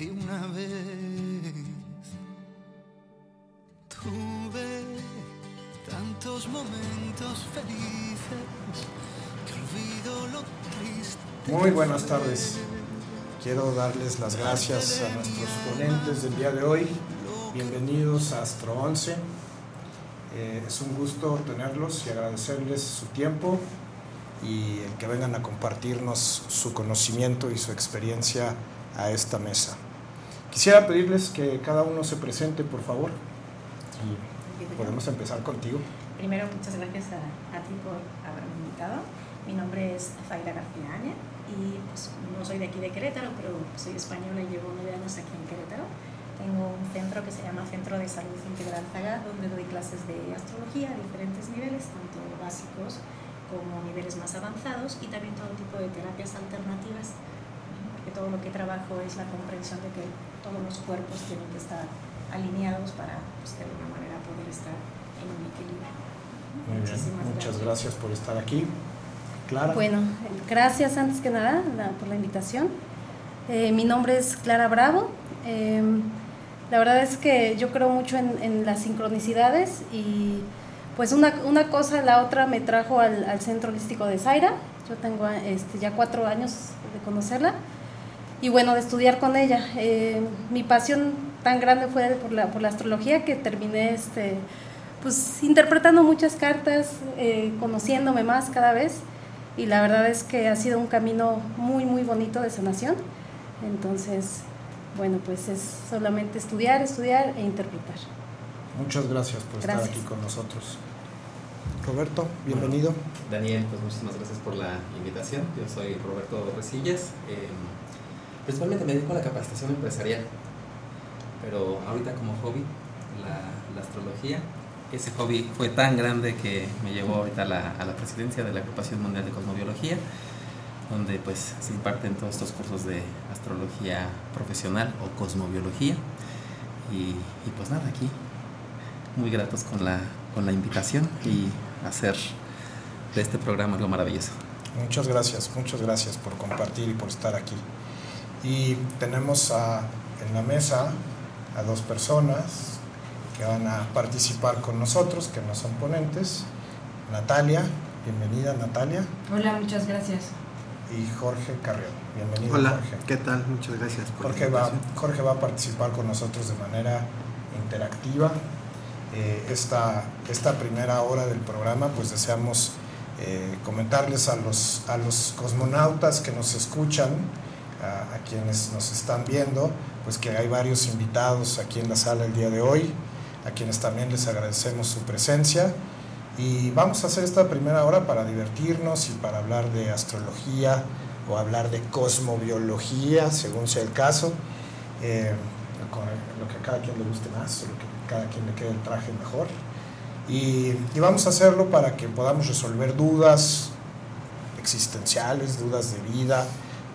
De una vez. Tuve tantos momentos felices que olvido lo triste. Muy buenas tardes. Quiero darles las gracias a nuestros ponentes del día de hoy. Bienvenidos a Astro 11. Eh, es un gusto tenerlos y agradecerles su tiempo y el que vengan a compartirnos su conocimiento y su experiencia a esta mesa. Quisiera pedirles que cada uno se presente, por favor. Y podemos empezar contigo. Primero, muchas gracias a, a ti por haberme invitado. Mi nombre es Zaira García Áñez y pues, no soy de aquí de Querétaro, pero soy española y llevo nueve años aquí en Querétaro. Tengo un centro que se llama Centro de Salud Integral Zaga, donde doy clases de astrología a diferentes niveles, tanto básicos como niveles más avanzados, y también todo tipo de terapias alternativas, porque todo lo que trabajo es la comprensión de que todos los cuerpos tienen que estar alineados para, pues, de alguna manera, poder estar en un equilibrio. Muy bien. Muchísimas Muchas gracias por estar aquí. Clara. Bueno, gracias antes que nada por la invitación. Eh, mi nombre es Clara Bravo. Eh, la verdad es que yo creo mucho en, en las sincronicidades y pues una, una cosa, la otra me trajo al, al Centro Holístico de Zaira. Yo tengo este, ya cuatro años de conocerla y bueno, de estudiar con ella. Eh, mi pasión tan grande fue por la, por la astrología que terminé este, pues, interpretando muchas cartas, eh, conociéndome más cada vez y la verdad es que ha sido un camino muy, muy bonito de sanación. Entonces, bueno, pues es solamente estudiar, estudiar e interpretar. Muchas gracias por estar Gracias. aquí con nosotros. Roberto, bienvenido. Daniel, pues muchísimas gracias por la invitación. Yo soy Roberto Resillas. eh, principalmente me dedico a la capacitación empresarial, pero ahorita como hobby, la, astrología. Ese hobby fue tan grande que me llevó ahorita a la, presidencia de la Agrupación Mundial de Cosmobiología, donde pues se imparten todos estos cursos de astrología profesional o cosmobiología. Y, y pues nada, aquí muy gratos con la, con la invitación y hacer de este programa algo maravilloso. Muchas gracias, muchas gracias por compartir y por estar aquí. Y tenemos a- en la mesa a dos personas que van a participar con nosotros, que no son ponentes. Natalia, bienvenida Natalia, Hola, muchas gracias. y Jorge Carrión. Bienvenido Hola, Jorge. ¿qué tal? Muchas gracias por Jorge va. Jorge va a participar con nosotros de manera interactiva. Eh, esta, esta primera hora del programa, pues deseamos eh, comentarles a los, a los cosmonautas que nos escuchan, a, quienes nos están viendo, pues que hay varios invitados aquí en la sala el día de hoy, a quienes también les agradecemos su presencia. Y vamos a hacer esta primera hora para divertirnos y para hablar de astrología o hablar de cosmobiología, según sea el caso, eh, con lo que a cada quien le guste más lo que a cada quien le quede el traje mejor. Y, y vamos a hacerlo para que podamos resolver dudas existenciales, dudas de vida,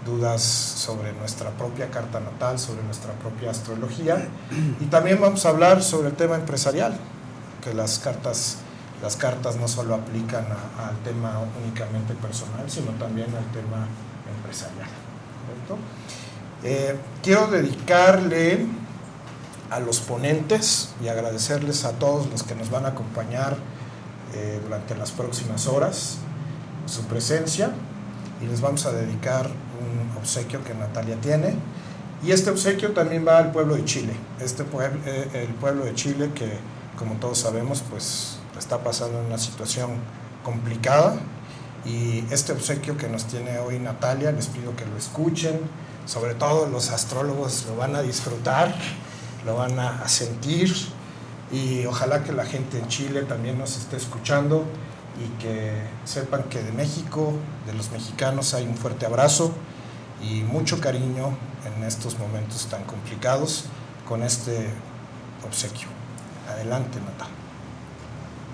dudas sobre nuestra propia carta natal, sobre nuestra propia astrología. Y también vamos a hablar sobre el tema empresarial, que las cartas, las cartas no solo aplican al tema únicamente personal, sino también al tema empresarial. Eh, quiero dedicarle a los ponentes y agradecerles a todos los que nos van a acompañar eh, durante las próximas horas su presencia. y les vamos a dedicar un obsequio que Natalia tiene. Y este obsequio también va al pueblo de Chile, este pueblo, eh, el pueblo de Chile que, como todos sabemos, pues está pasando en una situación complicada. Y este obsequio que nos tiene hoy Natalia, les pido que lo escuchen, sobre todo los astrólogos lo van a disfrutar, lo van a sentir y ojalá que la gente en Chile también nos esté escuchando y que sepan que de México, de los mexicanos, hay un fuerte abrazo y mucho cariño en estos momentos tan complicados con este obsequio. Adelante, Nata.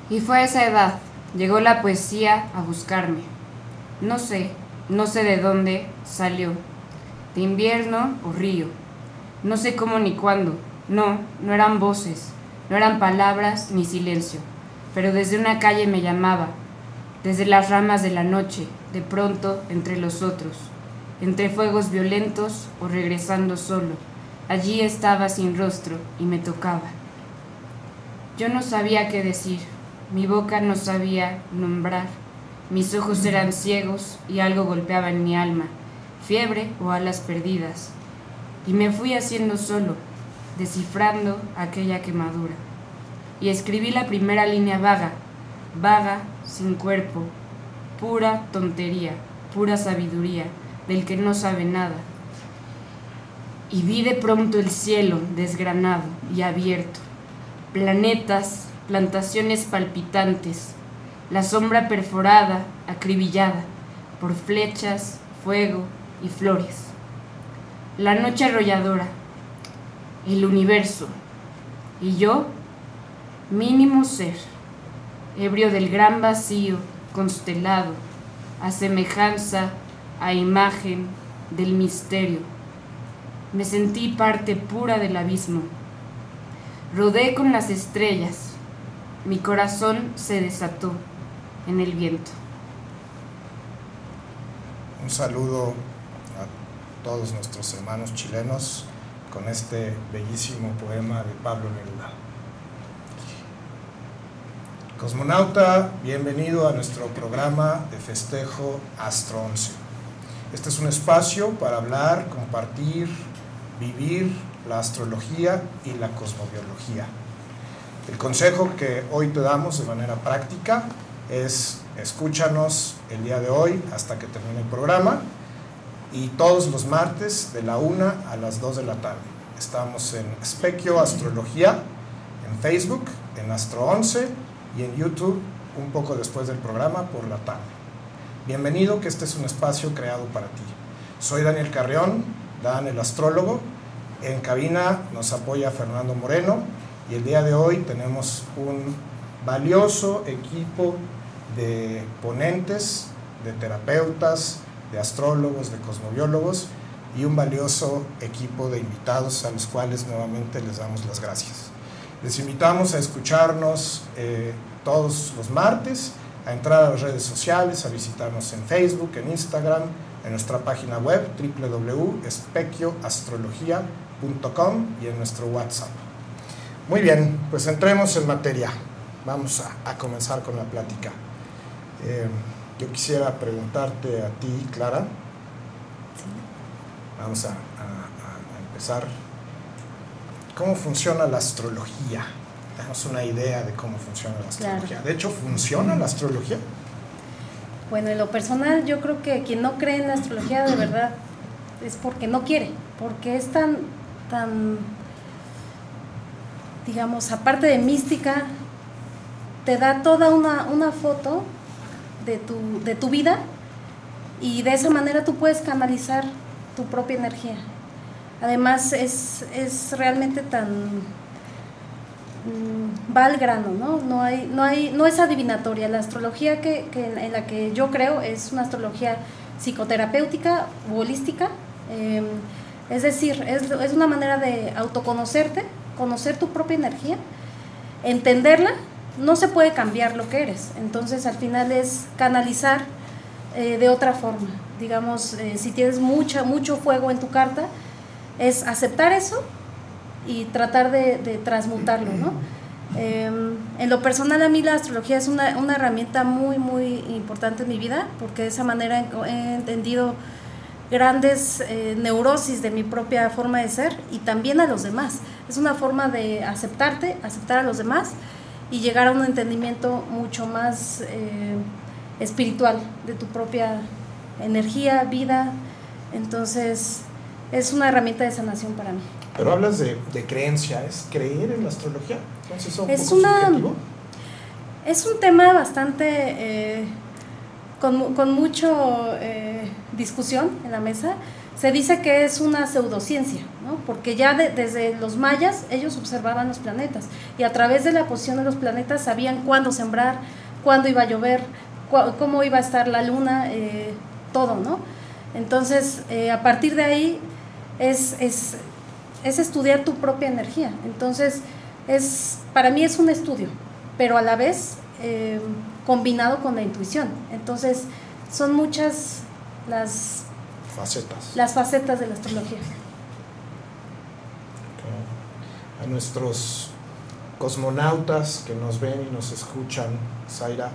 Y fue a esa edad, llegó la poesía a buscarme. No sé, no sé de dónde salió, de invierno o río. No sé cómo ni cuándo. No, no eran voces, no eran palabras ni silencio pero desde una calle me llamaba, desde las ramas de la noche, de pronto entre los otros, entre fuegos violentos o regresando solo. Allí estaba sin rostro y me tocaba. Yo no sabía qué decir, mi boca no sabía nombrar, mis ojos eran ciegos y algo golpeaba en mi alma, fiebre o alas perdidas. Y me fui haciendo solo, descifrando aquella quemadura y escribí la primera línea vaga, vaga, sin cuerpo, pura tontería, pura sabiduría, del que no sabe nada. Y vi de pronto el cielo desgranado y abierto, planetas, plantaciones palpitantes, la sombra perforada, acribillada por flechas, fuego y flores. La noche arrolladora, el universo, y yo mínimo ser, ebrio del gran vacío constelado, a semejanza, a imagen del misterio. Me sentí parte pura del abismo. Rodé con las estrellas. Mi corazón se desató en el viento. Un saludo a todos nuestros hermanos chilenos con este bellísimo poema de Pablo Neruda. Cosmonauta, bienvenido a nuestro programa de festejo Astro 11. Este es un espacio para hablar, compartir, vivir la astrología y la cosmobiología. El consejo que hoy te damos de manera práctica es escúchanos el día de hoy hasta que termine el programa y todos los martes de la 1 a las 2 de la tarde. Estamos en Specchio Astrología, en Facebook, en Astro 11 y en YouTube un poco después del programa por la tarde. Bienvenido, que este es un espacio creado para ti. Soy Daniel Carrión, Dan el astrólogo. En cabina nos apoya Fernando Moreno y el día de hoy tenemos un valioso equipo de ponentes, de terapeutas, de astrólogos, de cosmobiólogos y un valioso equipo de invitados a los cuales nuevamente les damos las gracias. Les invitamos a escucharnos eh, todos los martes, a entrar a las redes sociales, a visitarnos en Facebook, en Instagram, en nuestra página web www.especchioastrologia.com y en nuestro WhatsApp. Muy bien, pues entremos en materia. Vamos a, comenzar con la plática. Eh, yo quisiera preguntarte a ti, Clara. Vamos a empezar cómo funciona la astrología. Damos una idea de cómo funciona la astrología. De hecho, ¿funciona la astrología? Bueno, en lo personal, yo creo que quien no cree en la astrología de verdad es porque no quiere, porque es tan, tan, digamos, aparte de mística, te da toda una, una foto de tu, de tu vida y de esa manera tú puedes canalizar tu propia energía. Además es, realmente tan mm, va al grano, ¿no? No, hay, no, hay, no es adivinatoria. La astrología que, en la que yo creo es una astrología psicoterapéutica holística. Em, es decir, es, es, una manera de autoconocerte, conocer tu propia energía, entenderla. No se puede cambiar lo que eres. Entonces, al final es canalizar eh, de otra forma. Digamos, eh, si tienes mucha, mucho fuego en tu carta, es aceptar eso y tratar de, transmutarlo, ¿no? Em, En lo personal a mí la astrología es una, una herramienta muy, muy importante en mi vida porque de esa manera he, entendido grandes eh, neurosis de mi propia forma de ser y también a los demás. Es una forma de aceptarte, aceptar a los demás y llegar a un entendimiento mucho más eh, espiritual de tu propia energía, vida. Entonces es una herramienta de sanación para mí. Pero hablas de, de creencia, ¿es creer en la astrología? Entonces, ¿es un Es una-? Es un tema bastante eh, con, con mucho eh, discusión en la mesa. Se dice que es una pseudociencia, ¿no? porque ya de- desde los mayas ellos observaban los planetas y a través de la posición de los planetas sabían cuándo sembrar, cuándo iba a llover, cómo iba a estar la luna, eh, todo, ¿no? Entonces, eh, a partir de ahí es, es, es estudiar tu propia energía. Entonces, es, para mí es un estudio, pero a la vez eh, combinado con la intuición. Entonces, son muchas las, Facetas. las facetas de la astrología. A nuestros cosmonautas que nos ven y nos escuchan, Zaira,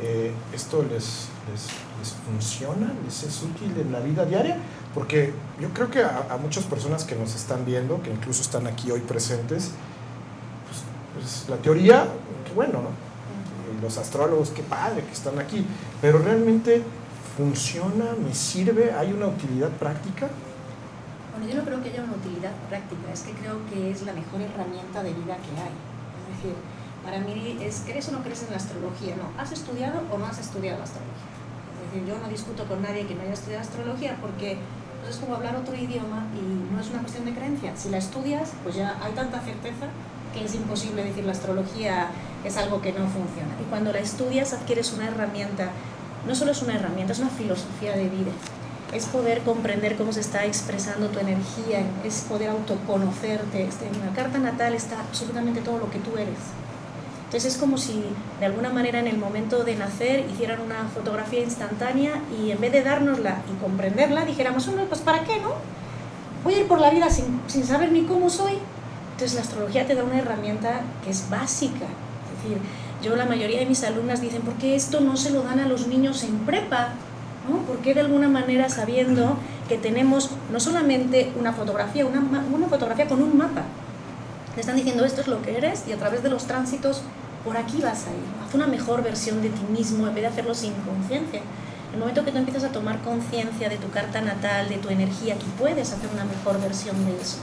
eh, ¿esto les, les, les funciona? ¿Les es útil en la vida diaria? Porque yo creo que a, a muchas personas que nos están viendo, que incluso están aquí hoy presentes, pues, pues, la teoría, qué bueno, ¿no? Los astrólogos, qué padre que están aquí, pero realmente funciona, me sirve, hay una utilidad práctica. Bueno, yo no creo que haya una utilidad práctica, es que creo que es la mejor herramienta de vida que hay. Es decir, para mí es, ¿crees o no crees en la astrología? No, ¿has estudiado o no has estudiado astrología? Es decir, yo no discuto con nadie que no haya estudiado astrología porque pues, es como hablar otro idioma y no es una cuestión de creencia. Si la estudias, pues ya hay tanta certeza que es imposible decir la astrología es algo que no funciona. Y cuando la estudias adquieres una herramienta, no solo es una herramienta, es una filosofía de vida es poder comprender cómo se está expresando tu energía, es poder autoconocerte. Este, En la carta natal está absolutamente todo lo que tú eres. Entonces es como si de alguna manera en el momento de nacer hicieran una fotografía instantánea y en vez de dárnosla y comprenderla dijéramos, "Hombre, pues ¿para qué no? Voy a ir por la vida sin, sin saber ni cómo soy. Entonces la astrología te da una herramienta que es básica. Es decir, yo la mayoría de mis alumnas dicen, ¿por qué esto no se lo dan a los niños en prepa? ¿no? Porque de alguna manera sabiendo que tenemos no solamente una fotografía, una, una fotografía con un mapa. Te están diciendo esto es lo que eres y a través de los tránsitos por aquí vas a ir. Haz una mejor versión de ti mismo en vez de hacerlo sin conciencia. El momento que tú empiezas a tomar conciencia de tu carta natal, de tu energía, tú puedes hacer una mejor versión de eso.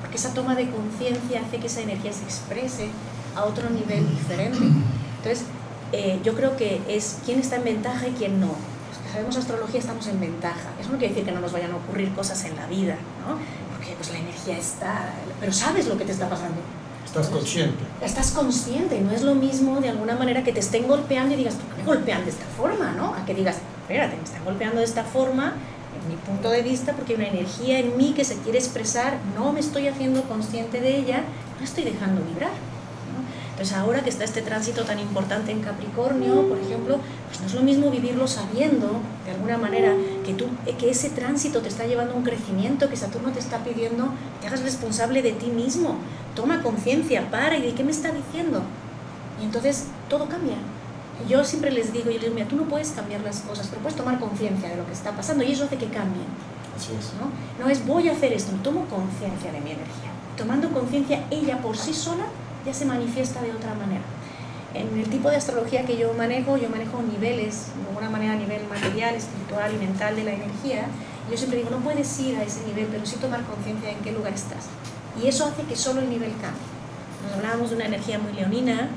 Porque esa toma de conciencia hace que esa energía se exprese a otro nivel diferente. Entonces, eh, yo creo que es quién está en ventaja y quién no. Los que sabemos astrología estamos en ventaja. Eso no quiere decir que no nos vayan a ocurrir cosas en la vida, ¿no? Porque pues la energía está, pero sabes lo que te está pasando. Estás consciente. Estás consciente, no es lo mismo de alguna manera que te estén golpeando y digas, ¿por me golpean de esta forma? ¿no? A que digas, espérate, me están golpeando de esta forma, en mi punto de vista, porque hay una energía en mí que se quiere expresar, no me estoy haciendo consciente de ella, no estoy dejando vibrar. Entonces ahora que está este tránsito tan importante en Capricornio, por ejemplo, pues no es lo mismo vivirlo sabiendo, de alguna manera, que, tú, que ese tránsito te está llevando a un crecimiento, que Saturno te está pidiendo que te hagas responsable de ti mismo. Toma conciencia, para y de qué me está diciendo. Y entonces todo cambia. Yo siempre les digo, yo les digo, mira, tú no puedes cambiar las cosas, pero puedes tomar conciencia de lo que está pasando y eso hace que cambien. Así es. ¿no? No es voy a hacer esto, tomo conciencia de mi energía. Tomando conciencia, ella por sí sola ya se manifiesta de otra manera. En el tipo de astrología que yo manejo, yo manejo niveles, de alguna manera a nivel material, espiritual y mental de la energía. Yo siempre digo, no puedes ir a ese nivel, pero sí tomar conciencia en qué lugar estás. Y eso hace que solo el nivel cambie. Nos hablábamos de una energía muy leonina,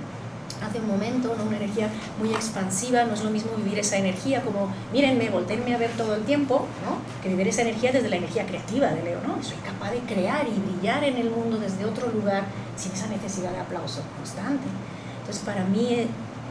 hace un momento, ¿no? una energía muy expansiva, no es lo mismo vivir esa energía como, mírenme, volteenme a ver todo el tiempo, ¿no? que vivir esa energía desde la energía creativa de Leo, ¿no? soy capaz de crear y brillar en el mundo desde otro lugar sin esa necesidad de aplauso constante. Entonces para mí, eh,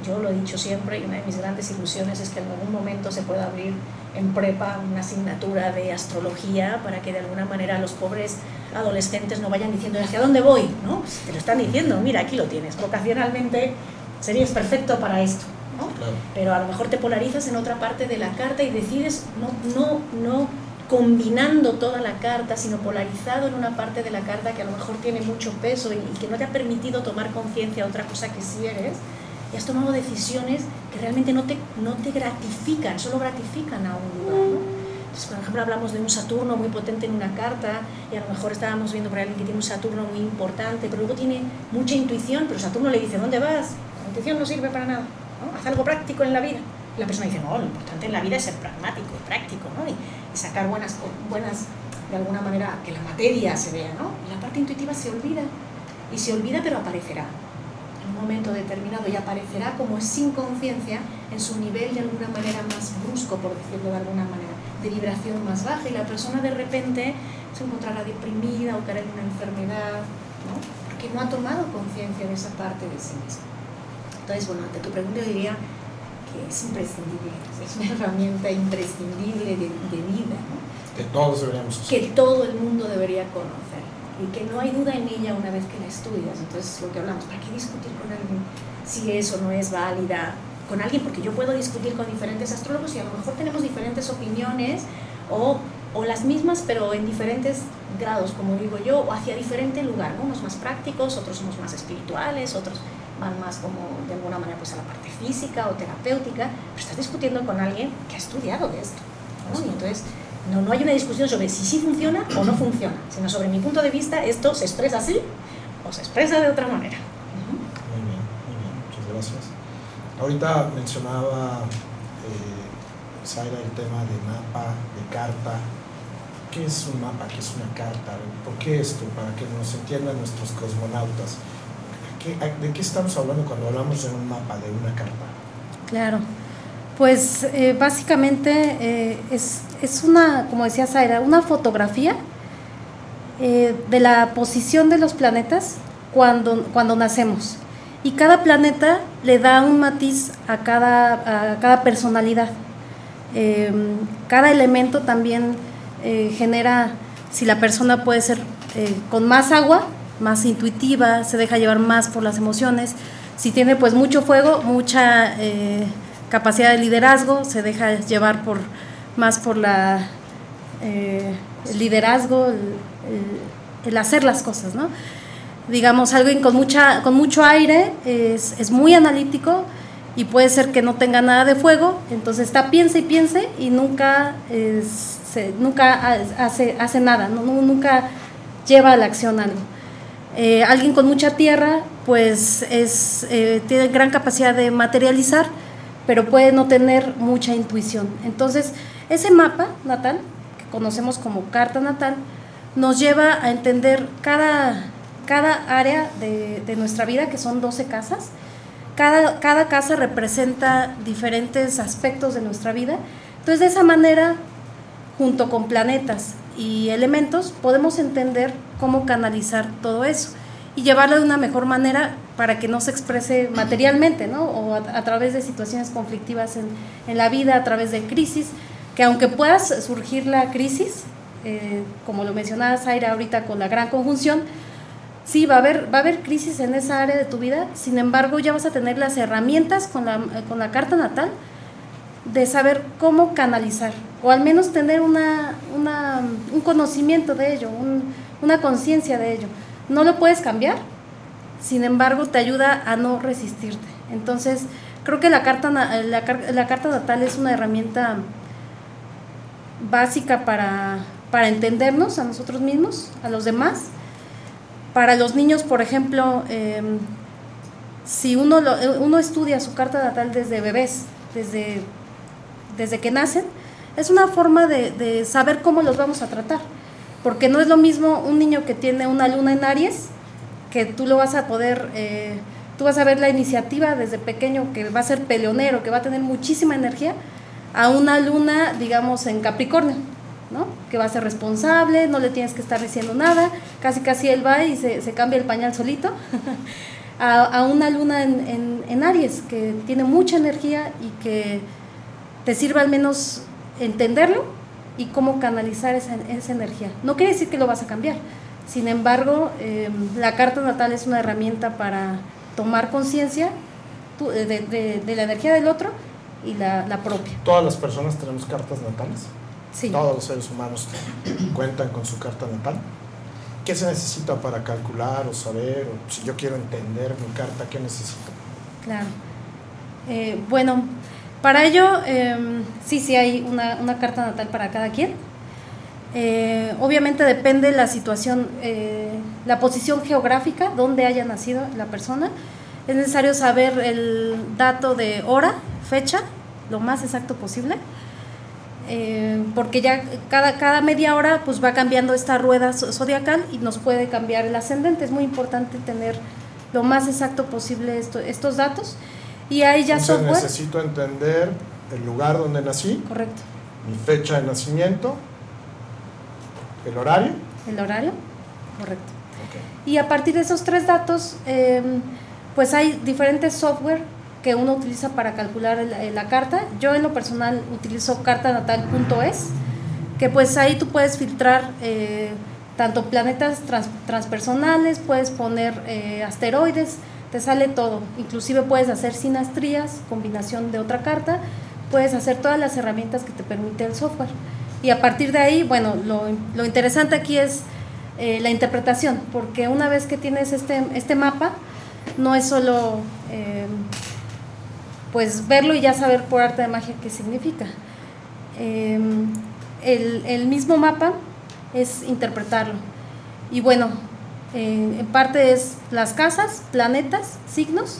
yo lo he dicho siempre, y una de mis grandes ilusiones es que en algún momento se pueda abrir en prepa una asignatura de astrología para que de alguna manera los pobres adolescentes no vayan diciendo hacia dónde voy, ¿no? Pues te lo están diciendo, mira, aquí lo tienes, vocacionalmente serías perfecto para esto, ¿no? Claro. Pero a lo mejor te polarizas en otra parte de la carta y decides no, no, no combinando toda la carta, sino polarizado en una parte de la carta que a lo mejor tiene mucho peso y, y que no te ha permitido tomar conciencia de otra cosa que sí eres, y has tomado decisiones que realmente no te, no te gratifican, solo gratifican a un lugar. ¿no? Entonces, por ejemplo, hablamos de un Saturno muy potente en una carta y a lo mejor estábamos viendo por alguien que tiene un Saturno muy importante, pero luego tiene mucha intuición, pero Saturno le dice, ¿dónde vas? No sirve para nada, ¿no? haz algo práctico en la vida. Y la persona dice, no, lo importante en la vida es ser pragmático y práctico, ¿no? Y, sacar buenas, buenas, de alguna manera, que la materia se vea, ¿no? Y la parte intuitiva se olvida, y se olvida pero aparecerá en un momento determinado y aparecerá como sin conciencia en su nivel de alguna manera más brusco, por decirlo de alguna manera, de vibración más baja y la persona de repente se encontrará deprimida o caerá en una enfermedad, ¿no? porque no ha tomado conciencia de esa parte de sí misma. Entonces, bueno, ante tu pregunta yo diría que es imprescindible, es una herramienta imprescindible de, de vida, ¿no? Que todos deberíamos usar. que todo el mundo debería conocer y que no hay duda en ella una vez que la estudias. Entonces, lo que hablamos, ¿para qué discutir con alguien si eso no es válida con alguien? Porque yo puedo discutir con diferentes astrólogos y a lo mejor tenemos diferentes opiniones o, o las mismas, pero en diferentes grados, como digo yo, o hacia diferente lugar, ¿no? unos más prácticos, otros somos más espirituales, otros van más como de alguna manera pues a la parte física o terapéutica, pero estás discutiendo con alguien que ha estudiado de esto. ¿no? Y entonces no, no hay una discusión sobre si sí funciona o no funciona, sino sobre mi punto de vista, esto se expresa así o se expresa de otra manera. Muy bien, muy bien, muchas gracias. Ahorita mencionaba eh, Zaira el tema de mapa, de carta. ¿Qué es un mapa? ¿Qué es una carta? ¿Por qué esto? Para que nos entiendan nuestros cosmonautas. ¿Qué- ¿De qué estamos hablando cuando hablamos de un mapa, de una carta? Claro. Pues eh, básicamente eh, es, es una, como decía Zaira, una fotografía eh, de la posición de los planetas cuando, cuando nacemos. Y cada planeta le da un matiz a cada, a cada personalidad. Cada elemento también genera, si la persona puede ser con más agua, más intuitiva, se deja llevar más por las emociones. Si tiene pues mucho fuego, mucha eh, capacidad de liderazgo, se deja llevar por más por la eh, el liderazgo, el, hacer las cosas, ¿no? Digamos, alguien con mucha, con mucho aire es, es muy analítico y puede ser que no tenga nada de fuego, entonces está piense y piense y nunca, se- nunca ha- hace, hace nada, nunca lleva a la acción algo. Eh, alguien con mucha tierra, pues es, eh, tiene gran capacidad de materializar, pero puede no tener mucha intuición. Entonces, ese mapa natal, que conocemos como carta natal, nos lleva a entender cada, cada área de, de nuestra vida, que son 12 casas. Cada, cada casa representa diferentes aspectos de nuestra vida. Entonces, de esa manera, junto con planetas y elementos, podemos entender cómo canalizar todo eso y llevarlo de una mejor manera para que no se exprese materialmente, ¿no? O a, través de situaciones conflictivas en, en la vida, a través de crisis, que aunque pueda surgir la crisis, eh, como lo mencionaba Zaira ahorita con la gran conjunción, sí, va a, haber, va a haber crisis en esa área de tu vida, sin embargo ya vas a tener las herramientas con la, eh, con la carta natal de saber cómo canalizar, o al menos tener una, una, un conocimiento de ello, un- una conciencia de ello. No lo puedes cambiar, sin embargo te ayuda a no resistirte. Entonces, creo que la carta, la, la carta natal es una herramienta básica para, para entendernos a nosotros mismos, a los demás. Para los niños, por ejemplo, em, si uno, lo- uno estudia su carta natal desde bebés, desde, desde que nacen, es una forma de, saber cómo los vamos a tratar. Porque no es lo mismo un niño que tiene una luna en Aries, que tú lo vas a poder, eh, tú vas a ver la iniciativa desde pequeño, que va a ser peleonero, que va a tener muchísima energía, a una luna, digamos, en Capricornio, ¿no? Que va a ser responsable, no le tienes que estar diciendo nada, casi casi él va y se, cambia el pañal solito. a, una luna en- en Aries, que tiene mucha energía y que te sirve al menos entenderlo y cómo canalizar esa, esa energía. No quiere decir que lo vas a cambiar. Sin embargo, eh, la carta natal es una herramienta para tomar conciencia tú- de, de- de la energía del otro y la, la propia. ¿Todas las personas tenemos cartas natales? Sí. Todos los seres humanos cuentan con su carta natal. ¿Qué se necesita para calcular o saber? O si yo quiero entender mi carta, ¿qué necesito? Claro. Eh, bueno, para ello, eh, sí, sí hay una, una, carta natal para cada quien. Eh, obviamente depende la situación, eh, la posición geográfica, donde haya nacido la persona. Es necesario saber el dato de hora, fecha, lo más exacto posible. Eh, porque ya cada, cada media hora pues va cambiando esta rueda zodiacal y nos puede cambiar el ascendente. Es muy importante tener lo más exacto posible esto, estos datos. Y ahí ya Entonces software. necesito entender el lugar donde nací, Correcto. mi fecha de nacimiento, el horario. El horario. Correcto. Y a partir de esos tres datos, eh, pues hay diferentes software que uno utiliza para calcular el- la carta. Yo en lo personal utilizo cartanatal.es, que pues ahí tú puedes filtrar eh, tanto planetas trans- transpersonales, puedes poner eh, asteroides, te sale todo. Inclusive puedes hacer sinastrías, combinación de otra carta, puedes hacer todas las herramientas que te permite el software. Y a partir de ahí, bueno, lo, interesante aquí es eh, la interpretación, porque una vez que tienes este, este mapa, no es solo eh, pues verlo y ya saber por arte de magia qué significa. Eh, el, el mismo mapa es interpretarlo. Y bueno, eh, en parte es las casas, planetas, signos,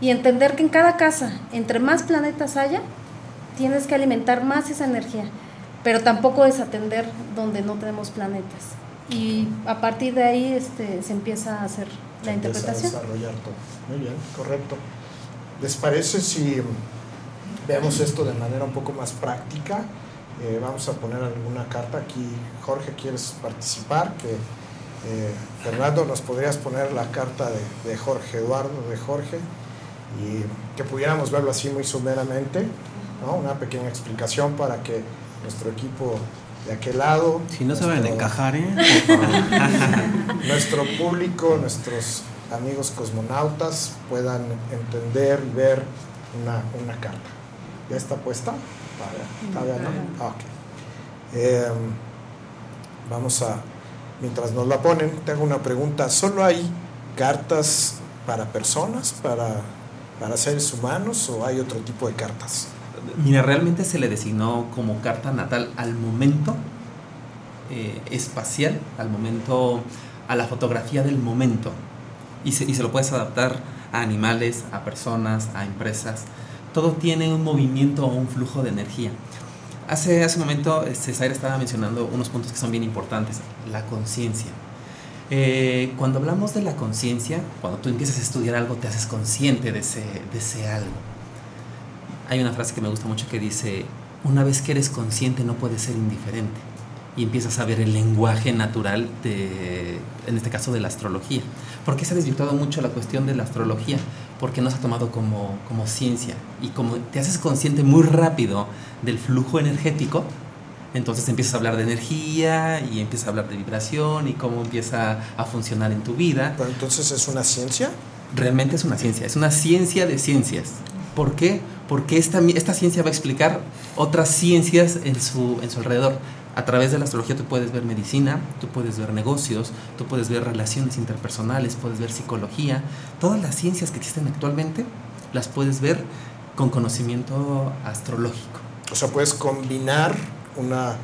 y entender que en cada casa, entre más planetas haya, tienes que alimentar más esa energía, pero tampoco desatender donde no tenemos planetas. Y a partir de ahí este, se empieza a hacer la Se empieza interpretación. A desarrollar todo. Muy bien, correcto. ¿Les parece si vemos esto de manera un poco más práctica? Eh, vamos a poner alguna carta aquí. Jorge, ¿quieres participar? Que eh, Fernando, ¿nos podrías poner la carta de, de Jorge Eduardo, de Jorge? Y que pudiéramos verlo así muy sumeramente, ¿no? Una pequeña explicación para que nuestro equipo de aquel lado... Si no se van a encajar, ¿eh? Nuestro público, nuestros amigos cosmonautas puedan entender y ver una, una carta. ¿Ya está puesta? Todavía, no. Ah, ok. Eh, vamos a, mientras nos la ponen, tengo una pregunta. ¿Solo hay cartas para personas, para, para seres humanos o hay otro tipo de cartas? Mira, realmente se le designó como carta natal al momento eh, espacial, al momento, a la fotografía del momento. Y se, y se lo puedes adaptar a animales, a personas, a empresas. Todo tiene un movimiento o un flujo de energía. Hace, hace un momento César estaba mencionando unos puntos que son bien importantes. La conciencia. Eh, cuando hablamos de la conciencia, cuando tú empiezas a estudiar algo, te haces consciente de ese, de ese algo. Hay una frase que me gusta mucho que dice, una vez que eres consciente no puedes ser indiferente. Y empiezas a ver el lenguaje natural de, en este caso, de la astrología. ¿Por qué se ha desvirtuado mucho la cuestión de la astrología? Porque no se ha tomado como, como ciencia. Y como te haces consciente muy rápido del flujo energético, entonces empiezas a hablar de energía y empiezas a hablar de vibración y cómo empieza a funcionar en tu vida Pero entonces es una ciencia. realmente es una ciencia, es una ciencia de ciencias. ¿Por qué? Porque esta, esta ciencia va a explicar otras ciencias en su, en su alrededor. A través de la astrología tú puedes ver medicina, tú puedes ver negocios, tú puedes ver relaciones interpersonales, puedes ver psicología. Todas las ciencias que existen actualmente las puedes ver con conocimiento astrológico. O sea, puedes combinar una,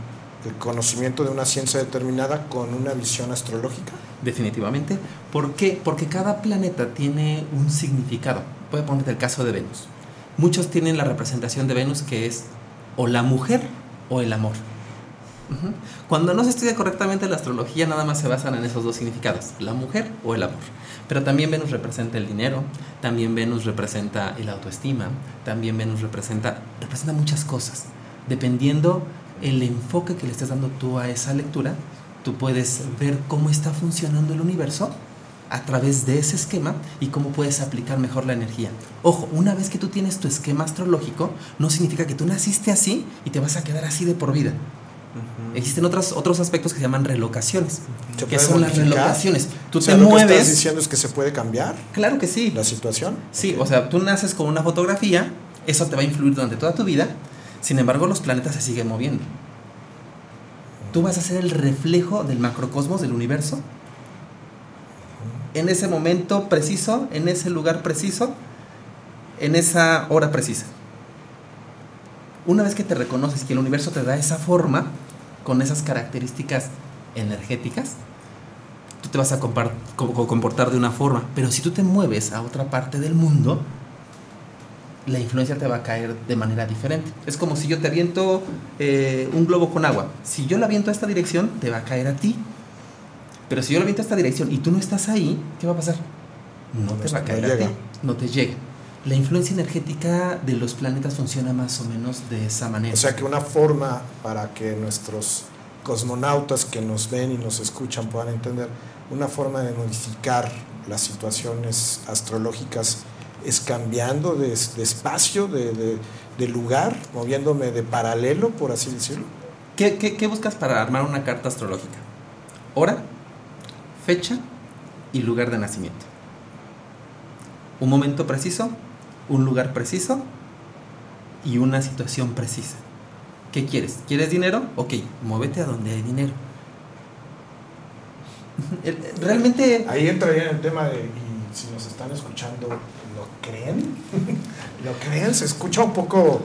el conocimiento de una ciencia determinada con una visión astrológica. Definitivamente. ¿Por qué? Porque cada planeta tiene un significado. Voy a ponerte el caso de Venus. Muchos tienen la representación de Venus que es o la mujer o el amor. Cuando no se estudia correctamente la astrología, nada más se basan en esos dos significados, la mujer o el amor. Pero también Venus representa el dinero, también Venus representa el autoestima, también Venus representa, representa muchas cosas. Dependiendo el enfoque que le estés dando tú a esa lectura, tú puedes ver cómo está funcionando el universo a través de ese esquema y cómo puedes aplicar mejor la energía. Ojo, una vez que tú tienes tu esquema astrológico, no significa que tú naciste así y te vas a quedar así de por vida. Existen otros, otros aspectos que se llaman relocaciones. ¿Se que son las modificar? relocaciones. Tú O sea, te lo que estás mueves. diciendo es que se puede cambiar Claro que sí. la situación. Sí, Ok. o sea, tú naces con una fotografía, eso te va a influir durante toda tu vida, sin embargo los planetas se siguen moviendo. Tú vas a ser el reflejo del macrocosmos del universo. En ese momento preciso, en ese lugar preciso, en esa hora precisa. Una vez que te reconoces que el universo te da esa forma, con esas características energéticas, tú te vas a comportar de una forma. Pero si tú te mueves a otra parte del mundo, la influencia te va a caer de manera diferente. Es como si yo te aviento eh, un globo con agua. Si yo lo aviento a esta dirección, te va a caer a ti. Pero si yo lo aviento a esta dirección y tú no estás ahí, ¿qué va a pasar? No te va a caer a ti. No te llega. La influencia energética de los planetas funciona más o menos de esa manera. O sea que una forma para que nuestros cosmonautas que nos ven y nos escuchan puedan entender, una forma de modificar las situaciones astrológicas es cambiando de, de espacio, de, de- de lugar, moviéndome de paralelo, por así decirlo. ¿Qué, qué, qué buscas para armar una carta astrológica? Hora, fecha y lugar de nacimiento. Un momento preciso, un lugar preciso y una situación precisa. ¿Qué quieres? ¿Quieres dinero? Ok, muévete a donde hay dinero. Realmente Ahí entraría en el tema de, y si nos están escuchando, ¿lo creen? ¿Lo creen? Se escucha un poco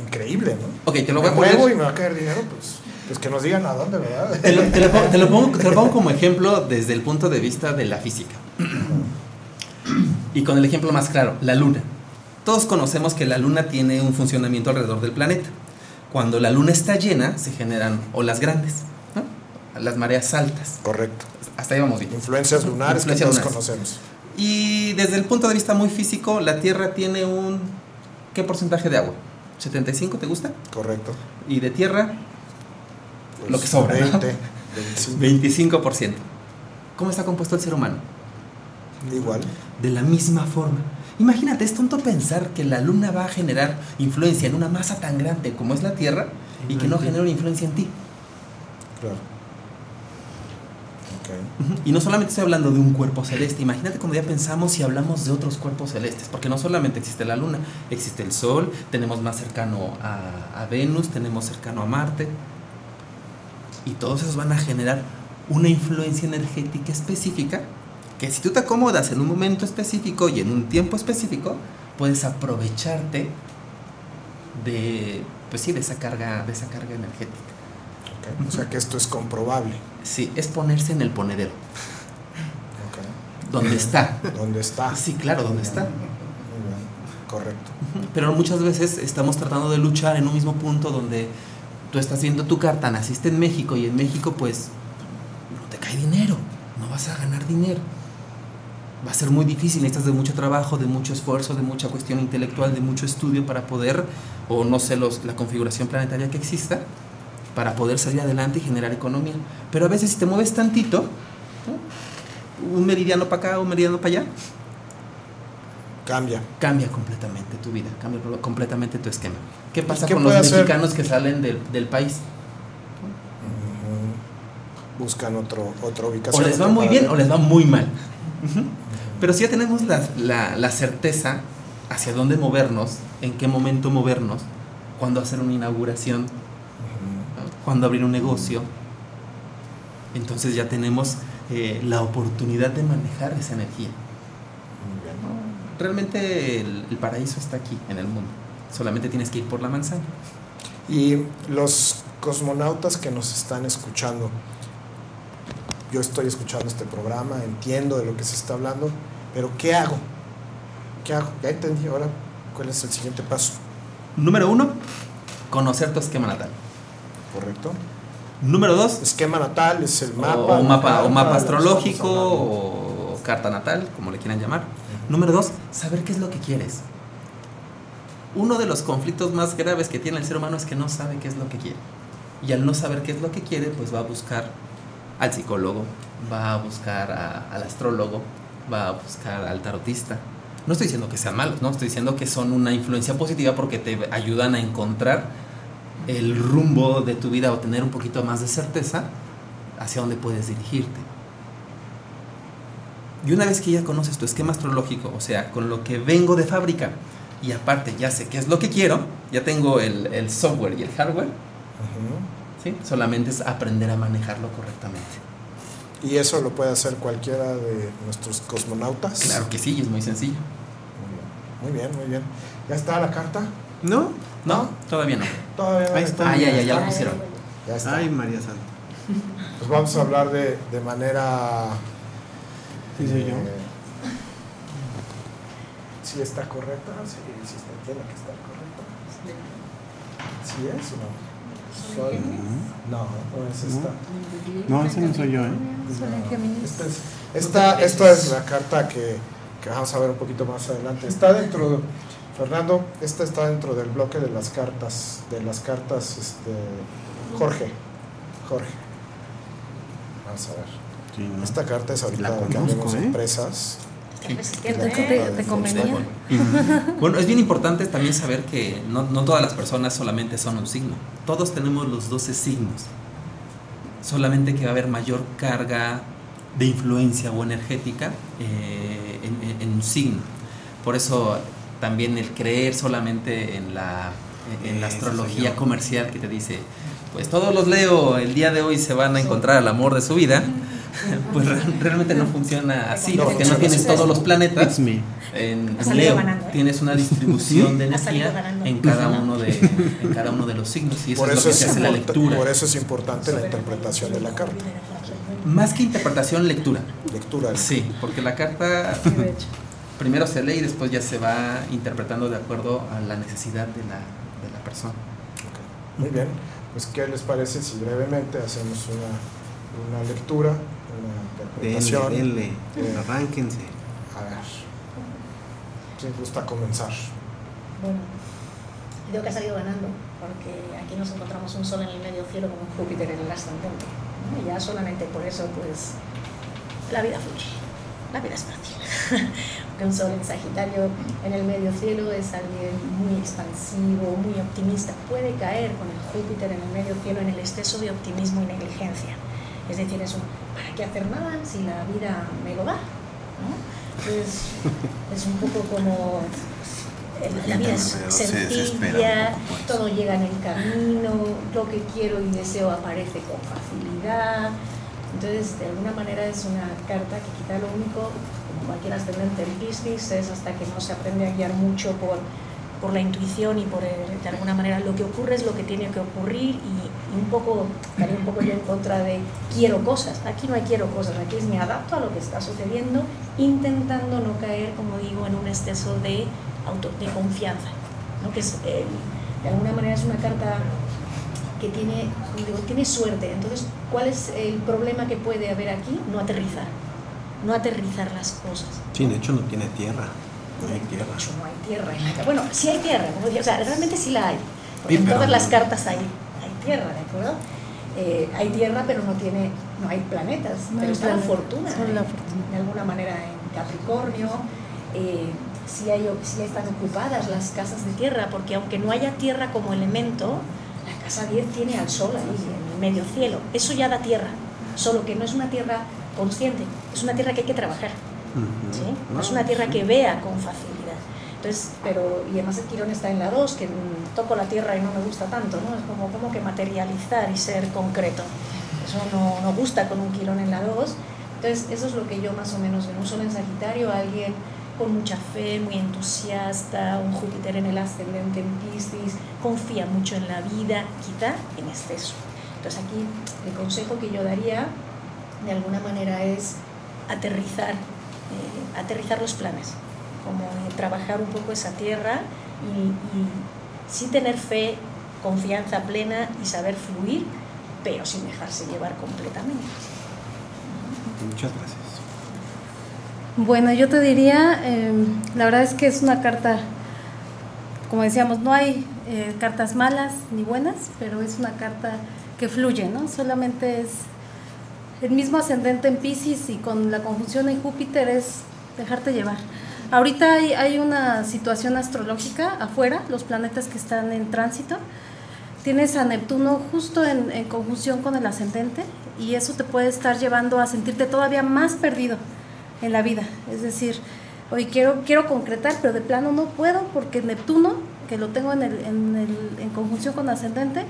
increíble, ¿no? Ok, te lo voy a poner- y me va a caer dinero, pues, pues que nos digan a dónde, ¿verdad? Te lo, te lo pongo, te lo pongo- te lo pongo como ejemplo desde el punto de vista de la física. Y con el ejemplo más claro, la luna. Todos conocemos que la luna tiene un funcionamiento alrededor del planeta. Cuando la luna está llena, se generan olas grandes, ¿no? las mareas altas. Correcto. Hasta ahí vamos bien. Influencias lunares Influencias que todos lunares. conocemos. Y desde el punto de vista muy físico, la Tierra tiene un... ¿Qué porcentaje de agua? ¿75 te gusta? Correcto. Y de tierra, Pues, Lo que sobra, ¿no? 20, 25. 25%. ¿Cómo está compuesto el ser humano? Igual. de la misma forma. Imagínate, es tonto pensar que la luna va a generar influencia en una masa tan grande como es la Tierra y que no genera una influencia en ti. Claro. Ok. Ujú. Y no solamente estoy hablando de un cuerpo celeste, imagínate cuando ya pensamos y hablamos de otros cuerpos celestes, porque no solamente existe la luna, existe el Sol, tenemos más cercano a, a Venus, tenemos cercano a Marte, y todos esos van a generar una influencia energética específica que si tú te acomodas en un momento específico y en un tiempo específico, puedes aprovecharte de, pues sí, de esa carga, de esa carga energética. O sea que esto es comprobable. Sí, es ponerse en el ponedero, Ok. donde está. ¿Dónde está? Sí, claro, donde está. Muy bien. Correcto. Pero muchas veces estamos tratando de luchar en un mismo punto donde tú estás viendo tu carta, naciste en México y en México pues no te cae dinero, no vas a ganar dinero. Va a ser muy difícil, necesitas de mucho trabajo, de mucho esfuerzo, de mucha cuestión intelectual, de mucho estudio para poder, o no sé, los, la configuración planetaria que exista, para poder salir adelante y generar economía. Pero a veces si te mueves tantito, ¿no? un meridiano para acá, un meridiano para allá, Cambia. cambia completamente tu vida, cambia completamente tu esquema. ¿Qué pasa qué con los hacer? mexicanos que salen del, del país? Buscan otro, otra O ubicación. les va muy bien o les va muy mal. Ujú. Pero si ya tenemos la, la- la certeza hacia dónde movernos, en qué momento movernos, cuándo hacer una inauguración, cuándo abrir un negocio, entonces ya tenemos eh, la oportunidad de manejar esa energía. Realmente el, el paraíso está aquí, en el mundo. Solamente tienes que ir por la manzana. Y los cosmonautas que nos están escuchando, yo estoy escuchando este programa, entiendo de lo que se está hablando, pero ¿qué hago? ¿Qué hago? Ya entendí, ahora, ¿cuál es el siguiente paso? Número uno, conocer tu esquema natal. ¿Correcto? Número dos, Esquema natal es el mapa. o, mapa, o mapa que estamos astrológico o carta natal, como le quieran llamar. Número dos, saber qué es lo que quieres. Uno de los conflictos más graves que tiene el ser humano es que no sabe qué es lo que quiere. Y al no saber qué es lo que quiere, pues va a buscar al psicólogo, va a buscar a- al astrólogo, va a buscar al tarotista. No estoy diciendo que sean malos, no, estoy diciendo que son una influencia positiva porque te ayudan a encontrar el rumbo de tu vida o tener un poquito más de certeza hacia dónde puedes dirigirte. Y una vez que ya conoces tu esquema astrológico, o sea, con lo que vengo de fábrica, y aparte ya sé qué es lo que quiero, ya tengo el, el software y el hardware. ¿sí? Solamente es aprender a manejarlo correctamente. ¿Y eso lo puede hacer cualquiera de nuestros cosmonautas? Claro que sí, es muy sencillo. Muy bien, muy bien, muy bien. ¿Ya está la carta? ¿No? No, todavía no. Todavía no Ahí está. Ah, ya, ya, ya lo pusieron. Ya está. Ay, María Santa. Pues vamos a hablar de, de manera... Sí, soy yo. eh, ¿Sí está correcta? Sí, sí está, tiene que estar correcta. ¿Sí es o no? Soy... No, no es esta. No, ese no soy yo, ¿eh? Esta es, esta, es la carta que, que vamos a ver un poquito más adelante. Está dentro, Fernando, esta está dentro del bloque de las cartas, de las cartas, este, Jorge, Jorge. Vamos a ver. Esta carta es ahorita La que conozco, hablemos de ¿eh? empresas. ¿Te, te- te convenía? Bueno, es bien importante también saber que no, no todas las personas solamente son un signo. Todos tenemos los 12 signos. Solamente que va a haber mayor carga de influencia o energética eh, en, en- un signo. Por eso también el creer solamente en la, en la astrología comercial que te dice, pues todos los leo, el día de hoy se van a encontrar al amor de su vida, pues re- realmente no funciona así, No porque no tienes todos los planetas. En Leo ganando, ¿eh? tienes una distribución de energía en cada uno de en cada uno de los signos y eso Por es lo eso, que es se hace la lectura. por eso es importante la interpretación de la carta. más que interpretación lectura. Lectura. sí porque la carta primero se lee y después ya se va interpretando de acuerdo a la necesidad de la, de la persona. Ok, Muy bien. Pues, ¿qué les parece si brevemente hacemos una, una lectura, Denle, denle. Eh, Arránquense. A ver. ¿Quién gusta comenzar? Bueno, creo que ha salido ganando, porque aquí nos encontramos un sol en el medio cielo con un Júpiter en el ascendente. ¿no? Y ya solamente por eso, pues, la vida fluye, la vida es fácil. Porque un sol en Sagitario en el medio cielo es alguien muy expansivo, muy optimista. Puede caer con el Júpiter en el medio cielo en el exceso de optimismo y negligencia. Es decir, es un, ¿para qué hacer nada si la vida me lo da? ¿no? Es un poco como la vida es sencilla, eso. todo llega en el camino, lo que quiero y deseo aparece con facilidad. Entonces, de alguna manera es una carta que quizá lo único, como cualquier ascendente en Piscis, es hasta que no se aprende a guiar mucho por, por la intuición y por, el- de alguna manera, lo que ocurre es lo que tiene que ocurrir y, y un poco, estaría un poco yo en contra de quiero cosas. Aquí no hay quiero cosas, aquí es me adapto a lo que está sucediendo, intentando no caer, como digo, en un exceso de, auto, de confianza. ¿no? Que es, eh, de alguna manera es una carta que tiene, digo, tiene suerte. Entonces, ¿cuál es el problema que puede haber aquí? No aterrizar. No aterrizar las cosas. Sí, de hecho no tiene tierra. No hay tierra. De hecho, no hay tierra en la Bueno, sí hay tierra, como digo, o sea, realmente sí la hay. Porque Sí, en todas las cartas hay, hay tierra, ¿de acuerdo? Eh, hay tierra, pero no tiene, no hay planetas. No pero hay está la fortuna. solo la fortuna. De alguna manera en Capricornio. Eh, sí, hay, sí están ocupadas las casas de tierra, porque aunque no haya tierra como elemento, la casa 10 tiene al sol ahí, en el medio cielo. Eso ya da tierra, solo que no es una tierra consciente, es una tierra que hay que trabajar. ¿Sí? No es una tierra que vea con facilidad. Entonces, pero, y además el Quirón está en la 2, que toco la tierra y no me gusta tanto, ¿no? Es como, como que materializar y ser concreto. Eso no, no gusta con un Quirón en la 2. Entonces, eso es lo que yo más o menos en un sol en Sagitario, alguien con mucha fe, muy entusiasta, un Júpiter en el ascendente en Piscis, confía mucho en la vida, quizá en exceso. Entonces aquí el consejo que yo daría de alguna manera es aterrizar, eh, aterrizar los planes, como trabajar un poco esa tierra y, y sí tener fe, confianza plena y saber fluir, pero sin dejarse llevar completamente. Muchas gracias. Bueno, yo te diría, eh, la verdad es que es una carta, como decíamos, no hay eh, cartas malas ni buenas, pero es una carta que fluye, ¿no? Solamente es el mismo ascendente en Pisces y con la conjunción en Júpiter es dejarte llevar. Ahorita hay, hay una situación astrológica afuera, los planetas que están en tránsito. Tienes a Neptuno justo en, conjunción con el ascendente y eso te puede estar llevando a sentirte todavía más perdido en la vida. Es decir, hoy quiero, quiero concretar, pero de plano no puedo porque Neptuno, que lo tengo en, el, en, el, en conjunción con ascendente,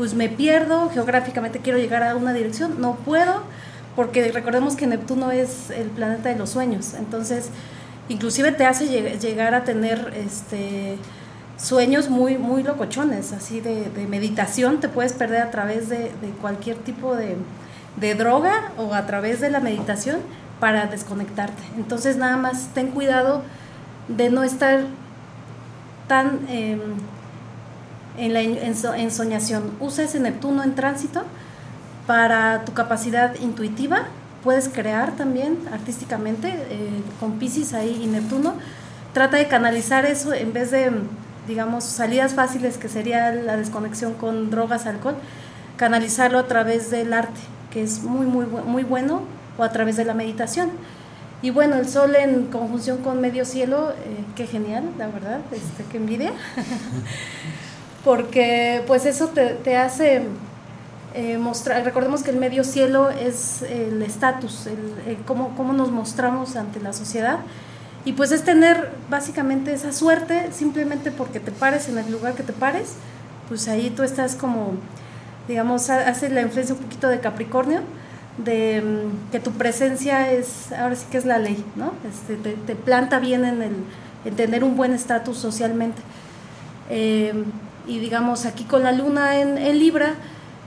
pues me pierdo, geográficamente quiero llegar a una dirección, no puedo, porque recordemos que Neptuno es el planeta de los sueños, entonces inclusive te hace lleg- llegar a tener este sueños muy, muy locochones, así de, meditación, te puedes perder a través de, cualquier tipo de, de droga o a través de la meditación para desconectarte. Entonces nada más ten cuidado de no estar tan em, en la en- enso- ensoñación. Usa ese Neptuno en tránsito para tu capacidad intuitiva. Puedes crear también artísticamente eh, con Pisces ahí y Neptuno. Trata de canalizar eso en vez de, digamos, salidas fáciles que sería la desconexión con drogas, alcohol, canalizarlo a través del arte, que es muy, muy, muy bueno, o a través de la meditación. Y bueno, el sol en conjunción con medio cielo, eh, qué genial, la verdad, este, qué envidia. Porque pues eso te, te hace eh, mostrar, recordemos que el medio cielo es el estatus, el, cómo, cómo nos mostramos ante la sociedad. Y pues es tener básicamente esa suerte, simplemente porque te pares en el lugar que te pares, pues ahí tú estás como, digamos, ha- hace la influencia un poquito de Capricornio, de mm, que tu presencia es, ahora sí que es la ley, ¿no? Este, te, te planta bien en, el, en tener un buen estatus socialmente. Eh, y digamos, aquí con la luna en, Libra,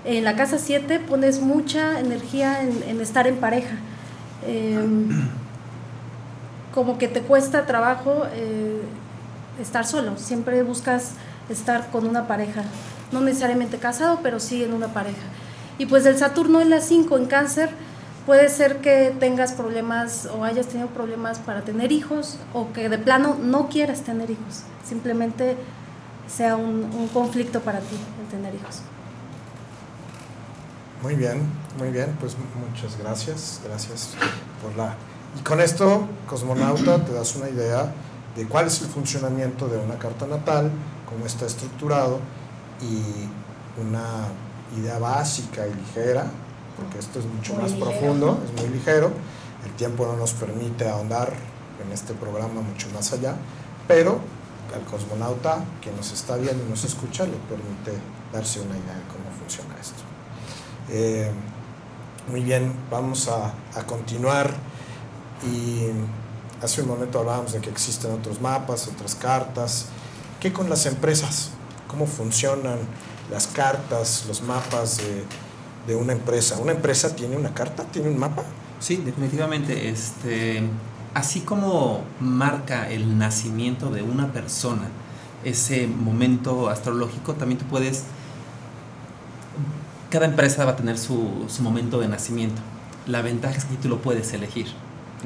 en la casa 7 pones mucha energía en, estar en pareja. Eh, como que te cuesta trabajo eh, estar solo, siempre buscas estar con una pareja, no necesariamente casado, pero sí en una pareja. Y pues el Saturno en la 5 en cáncer puede ser que tengas problemas o hayas tenido problemas para tener hijos o que de plano no quieras tener hijos, simplemente sea un, un conflicto para ti el tener hijos. Muy bien, muy bien, pues muchas gracias, gracias por la... Y con esto, cosmonauta, te das una idea de cuál es el funcionamiento de una carta natal, cómo está estructurado y una idea básica y ligera, porque esto es mucho Muy más ligero. profundo, es muy ligero, el tiempo no nos permite ahondar en este programa mucho más allá, pero al cosmonauta que nos está viendo y nos escucha le permite darse una idea de cómo funciona esto. Eh, muy bien, vamos a, a continuar y hace un momento hablábamos de que existen otros mapas, otras cartas. ¿Qué con las empresas? ¿Cómo funcionan las cartas, los mapas de, de una empresa? ¿Una empresa tiene una carta? ¿Tiene un mapa? Sí, definitivamente. Este, así como marca el nacimiento de una persona, ese momento astrológico, también tú puedes. Cada empresa va a tener su, su momento de nacimiento. La ventaja es que tú lo puedes elegir.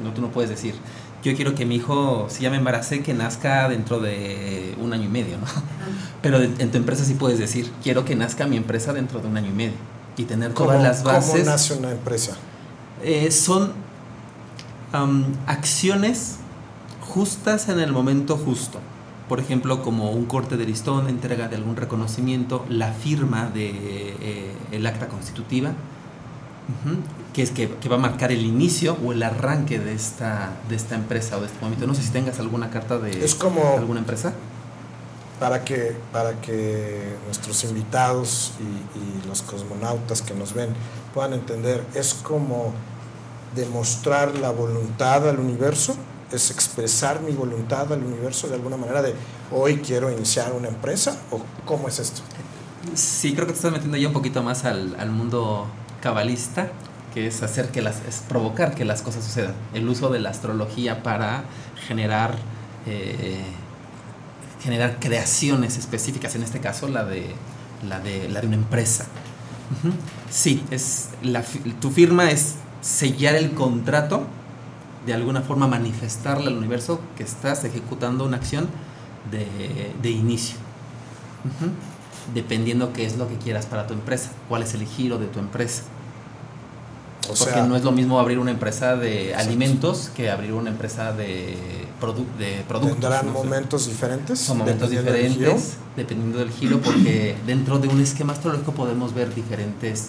No, tú no puedes decir, yo quiero que mi hijo, si ya me embaracé, que nazca dentro de un año y medio, ¿no? Pero en tu empresa sí puedes decir, quiero que nazca mi empresa dentro de un año y medio. Y tener todas ¿Cómo- las bases. ¿Cómo nace una empresa? Eh, son acciones justas en el momento justo. Por ejemplo, como un corte de listón, entrega de algún reconocimiento, la firma de eh, el acta constitutiva, que es que, que va a marcar el inicio o el arranque de esta, de esta empresa o de este momento. No sé si tengas alguna carta de Es como- alguna empresa. para que, para que nuestros invitados y, y los cosmonautas que nos ven puedan entender, es como demostrar la voluntad al universo, es expresar mi voluntad al universo de alguna manera de hoy quiero iniciar una empresa o cómo es esto. Sí, creo que te estás metiendo ya un poquito más al, al mundo cabalista, que es hacer que las, es provocar que las cosas sucedan. El uso de la astrología para generar, eh, generar creaciones específicas, en este caso la de, la de, la de una empresa. Sí, es la, tu firma es sellar el contrato, de alguna forma manifestarle al universo que estás ejecutando una acción de, de inicio. Dependiendo qué es lo que quieras para tu empresa, cuál es el giro de tu empresa. O Porque sea, no es lo mismo abrir una empresa de alimentos que abrir una empresa de, produ- de productos. tendrán ¿no? momentos diferentes. Son momentos dependiendo del diferentes, giro. dependiendo del giro, porque dentro de un esquema astrológico podemos ver diferentes,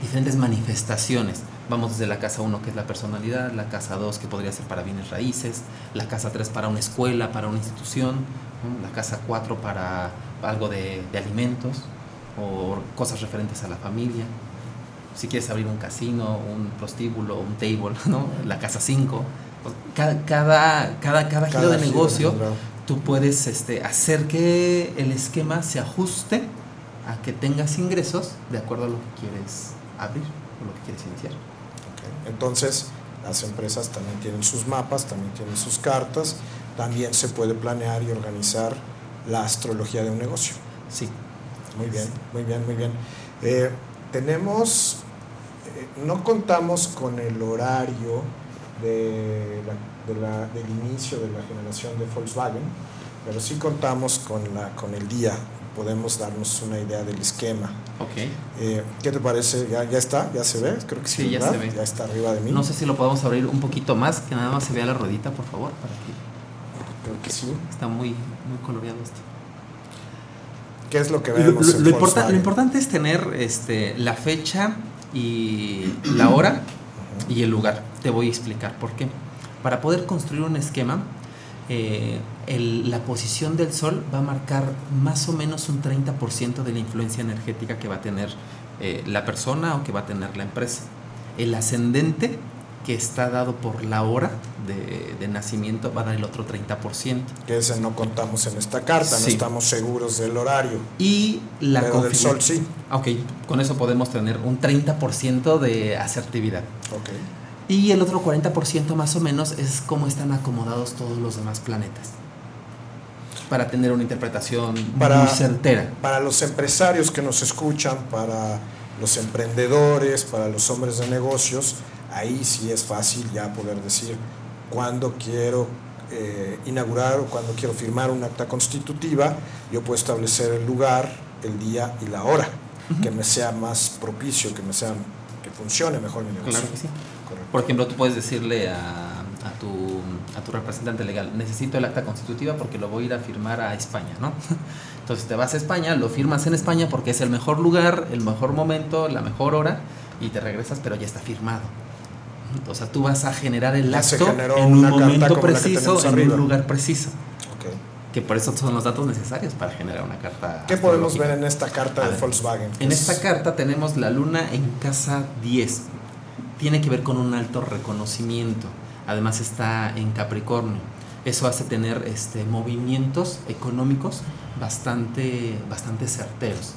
diferentes manifestaciones. Vamos desde la casa 1, que es la personalidad, la casa 2, que podría ser para bienes raíces, la casa 3 para una escuela, para una institución, ¿no? la casa 4 para algo de, de alimentos. o cosas referentes a la familia. Si quieres abrir un casino, un prostíbulo, un table, ¿no? la casa 5. Cada, cada, cada, cada giro de negocio, tendrá- tú puedes este, hacer que el esquema se ajuste a que tengas ingresos de acuerdo a lo que quieres abrir o lo que quieres iniciar. Entonces, las empresas también tienen sus mapas, también tienen sus cartas, también se puede planear y organizar la astrología de un negocio. Sí. Muy bien, muy bien, muy bien. Eh, tenemos, eh, no contamos con el horario de la- de la- del inicio de la generación de Volkswagen, pero sí contamos con, la, con el día. Podemos darnos una idea del esquema. Ok. Eh, ¿Qué te parece? ¿Ya, ¿Ya está? ¿Ya se ve? Creo que sí, Sí, ya se ve. Ya está arriba de mí. No sé si lo podemos abrir un poquito más, que nada más se vea la ruedita, por favor, para que Creo que sí. está muy, muy coloreado esto. ¿Qué es lo que Lo, vemos lo- en lo importa- lo importante es tener este, la fecha y la hora y el lugar. Te voy a explicar por qué. Para poder construir un esquema, eh, el- la posición del Sol va a marcar más o menos un 30% de la influencia energética que va a tener eh, la persona o que va a tener la empresa. El ascendente, que está dado por la hora de, de nacimiento, va a dar el otro 30%. Que ese no contamos en esta carta, no Sí. estamos seguros del horario. Y la pero del sol sí. Ok, con eso podemos tener un 30% de asertividad. Ok. Y el otro 40% más o menos es cómo están acomodados todos los demás planetas. Para tener una interpretación Para- muy certera. Para los empresarios que nos escuchan, para los emprendedores, para los hombres de negocios, ahí sí es fácil ya poder decir cuándo quiero eh, inaugurar o cuándo quiero firmar un acta constitutiva, yo puedo establecer el lugar, el día y la hora, que me sea más propicio, que me sea que funcione mejor mi negocio. Claro que sí. Por ejemplo, tú puedes decirle a, a tu, a tu representante legal, necesito el acta constitutiva porque lo voy a ir a firmar a España, ¿no? Entonces te vas a España, lo firmas en España porque es el mejor lugar, el mejor momento, la mejor hora y te regresas, pero ya está firmado. O sea, tú vas a generar el acto en un momento preciso, en arriba. un lugar preciso. Que por eso son los datos necesarios para generar una carta. ¿Qué podemos ver en esta carta A de ver, Volkswagen? En Es- esta carta tenemos la luna en casa 10. Tiene que ver con un alto reconocimiento. Además está en Capricornio. Eso hace tener este, movimientos económicos bastante, bastante certeros.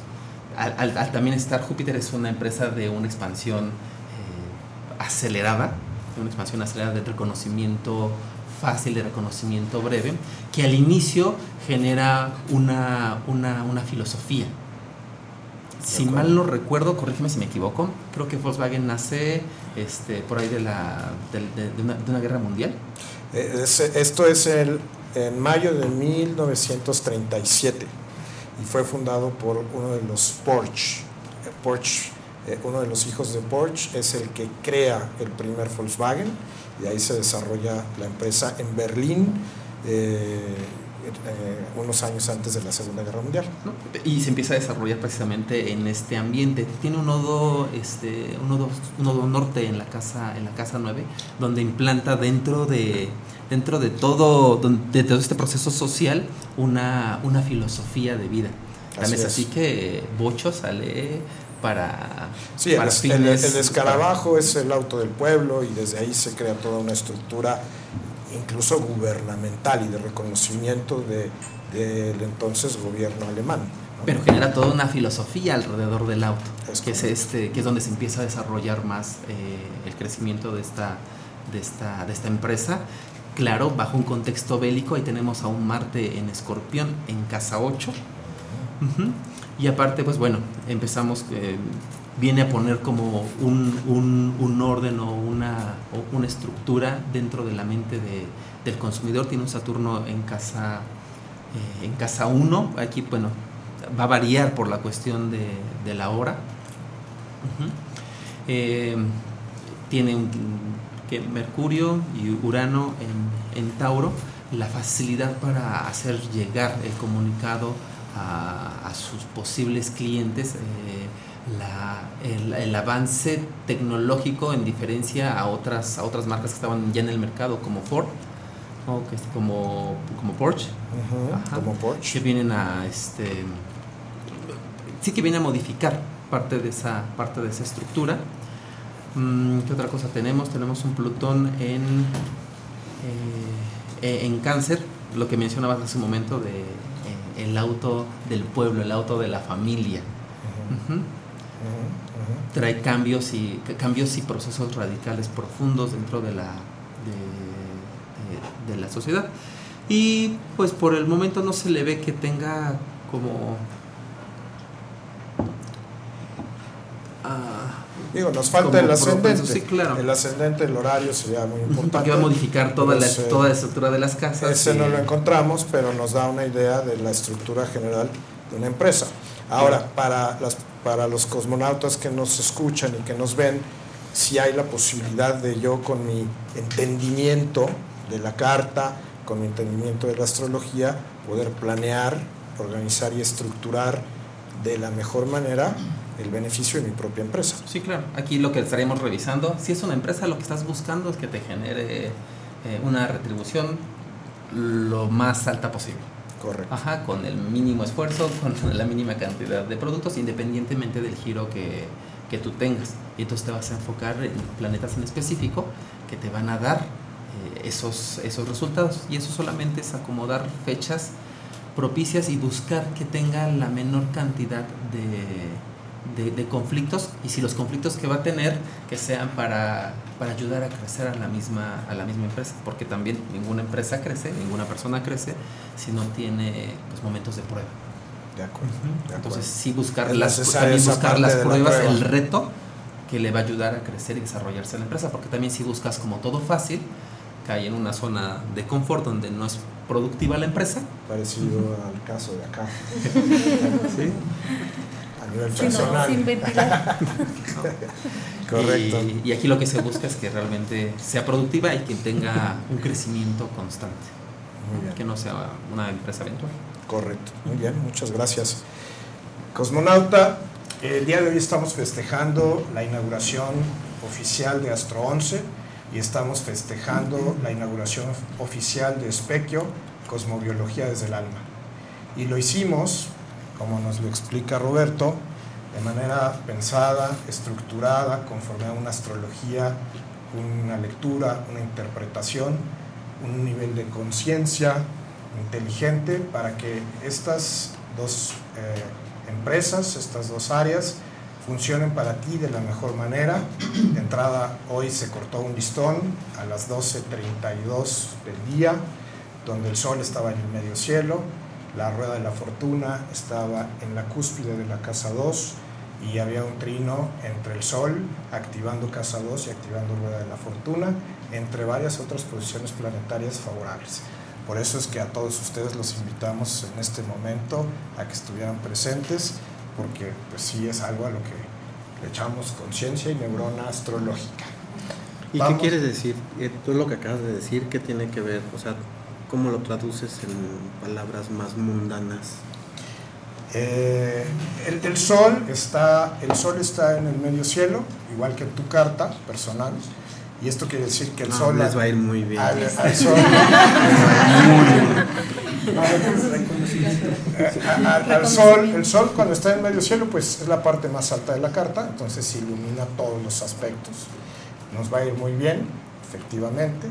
Al, al- al también estar Júpiter es una empresa de una expansión eh, acelerada, de una expansión acelerada de reconocimiento fácil, de reconocimiento breve, que al inicio genera una, una, una filosofía. Si mal no recuerdo, corrígeme si me equivoco, creo que Volkswagen nace este, por ahí de, la, del- de, de una, de una guerra mundial. Eh, es- esto es el, en mayo de 1937 y fue fundado por uno de los Porsche. Eh, Porsche, eh, uno de los hijos de Porsche es el que crea el primer Volkswagen y ahí se desarrolla la empresa en Berlín eh, unos años antes de la Segunda Guerra Mundial. ¿no? Y se empieza a desarrollar precisamente en este ambiente. Tiene un nodo, este, un nodo, un nodo norte en la casa, en la casa 9, donde implanta dentro de, dentro de todo, de todo este proceso social una, una filosofía de vida. Así es así que Bocho sale para, Sí, el, para el- fines- el escarabajo es el auto del pueblo y desde ahí se crea toda una estructura incluso gubernamental y de reconocimiento de- del entonces gobierno alemán. ¿no? Pero genera toda una filosofía alrededor del auto, Es que es correcto. este, que es donde se empieza a desarrollar más eh, el crecimiento de esta, de esta, de esta empresa. Claro, bajo un contexto bélico, ahí tenemos a un Marte en Escorpión, en casa 8. Ujú. Y aparte, pues bueno, empezamos, eh, viene a poner como un, un- un orden o una, o una estructura dentro de la mente de- del consumidor. Tiene un Saturno en casa, eh, en casa 1. Aquí, bueno, va a variar por la cuestión de, de la hora. Eh, tiene un, que Mercurio y Urano en, en Tauro, la facilidad para hacer llegar el comunicado a, a sus posibles clientes, eh, la- el, el avance tecnológico en diferencia a otras, a otras marcas que estaban ya en el mercado, como Ford, o que es como, como Porsche, Ujú, Ajá. como que vienen a este sí que viene a modificar parte de esa, parte de esa estructura. Mm, ¿Qué otra cosa tenemos? Tenemos un Plutón en, eh, en cáncer, lo que mencionabas hace un momento de eh, el auto del pueblo, el auto de la familia. Trae cambios y, cambios y procesos radicales profundos dentro de la, de, de- de la sociedad. Y pues por el momento no se le ve que tenga como... ah, Digo, nos falta el ascendente. sí, claro. El ascendente, el horario sería muy importante. porque va a modificar toda la, toda la estructura de las casas. Ese y- no lo encontramos, pero nos da una idea de la estructura general de una empresa. Ahora, para, las, para los cosmonautas que nos escuchan y que nos ven, si hay la posibilidad de yo con mi entendimiento de la carta, con mi entendimiento de la astrología, poder planear, organizar y estructurar de la mejor manera el beneficio de mi propia empresa. Sí, claro. Aquí lo que estaríamos revisando, si es una empresa, lo que estás buscando es que te genere eh, una retribución lo más alta posible. Correcto. Ajá, con el mínimo esfuerzo, con la mínima cantidad de productos, independientemente del giro que, que tú tengas. Y entonces te vas a enfocar en planetas en específico que te van a dar eh, esos, esos resultados. Y eso solamente es acomodar fechas propicias y buscar que tenga la menor cantidad de, de- de conflictos y si los conflictos que va a tener que sean para, para ayudar a crecer a la misma a la misma empresa porque también ninguna empresa crece ninguna persona crece si no tiene pues, momentos de prueba De acuerdo. de acuerdo. entonces sí buscar Es las también buscar las la pruebas prueba. el reto que le va a ayudar a crecer y desarrollarse la empresa porque también si buscas como todo fácil cae en una zona de confort donde no es productiva la empresa Parecido al caso de acá. ¿sí? A nivel Sí, no, personal. sin ventilar. Correcto. Y, y aquí lo que se busca es que realmente sea productiva y que tenga un crecimiento constante, que no sea una empresa eventual. Correcto. Muy bien, muchas gracias. Cosmonauta, el día de hoy estamos festejando la inauguración oficial de Astro 11 y estamos festejando la inauguración oficial de Specchio, Cosmobiología desde el Alma. Y lo hicimos, como nos lo explica Roberto, de manera pensada, estructurada, conforme a una astrología, una lectura, una interpretación, un nivel de conciencia inteligente para que estas dos eh, empresas, estas dos áreas, funcionen para ti de la mejor manera. De entrada, hoy se cortó un listón a las 12.32 del día, donde el sol estaba en el medio cielo, la rueda de la fortuna estaba en la cúspide de la casa 2 y había un trino entre el sol activando casa 2 y activando rueda de la fortuna, entre varias otras posiciones planetarias favorables. Por eso es que a todos ustedes los invitamos en este momento a que estuvieran presentes, porque pues sí es algo a lo que le echamos conciencia y neurona astrológica. ¿Y Vamos. qué quieres decir? Eh, Tú lo que acabas de decir, ¿qué tiene que ver? O sea, ¿cómo lo traduces en palabras más mundanas? Eh, el, el sol está, el sol está en el medio cielo, igual que en tu carta personal, y esto quiere decir que el No, sol les va a ir muy bien. al, al sol, Eh, a- a- al sol, el sol cuando está en medio cielo, pues es la parte más alta de la carta, entonces ilumina todos los aspectos. Nos va a ir muy bien, efectivamente,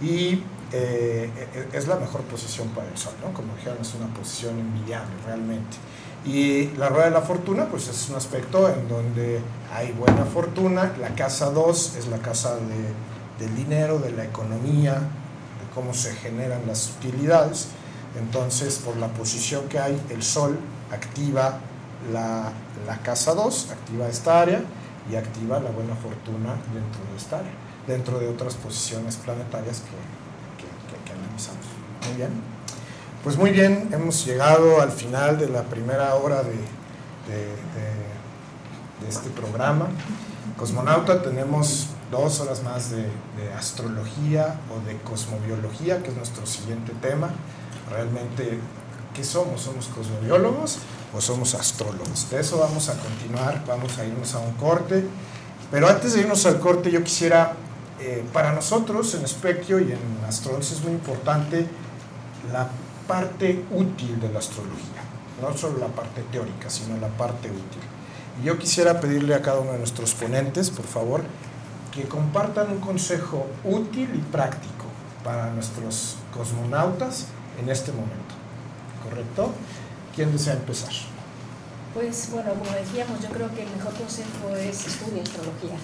y eh, eh, es la mejor posición para el sol, ¿no? Como dijeron, es una posición envidiable realmente. Y la rueda de la fortuna, pues es un aspecto en donde hay buena fortuna. La casa 2 es la casa de- del dinero, de la economía, de cómo se generan las utilidades. Entonces, por la posición que hay, el sol activa la, la casa 2, activa esta área y activa la buena fortuna dentro de esta área, dentro de otras posiciones planetarias que. Muy bien. Pues muy bien, hemos llegado al final de la primera hora de, este programa. Cosmonauta, tenemos dos horas más de, astrología o de cosmobiología, que es nuestro siguiente tema. Realmente, ¿qué somos? ¿Somos cosmobiólogos o somos astrólogos? De eso vamos a continuar, vamos a irnos a un corte. Pero antes de irnos al corte, yo quisiera, eh, para nosotros en Espectro y en Astro 11 es muy importante la parte útil de la astrología. no solo la parte teórica, sino la parte útil. Y yo quisiera pedirle a cada uno de nuestros ponentes, por favor, que compartan un consejo útil y práctico para nuestros cosmonautas en este momento. ¿Correcto? ¿Quién desea empezar? Pues bueno, como decíamos, yo creo que el mejor consejo es estudia astrología.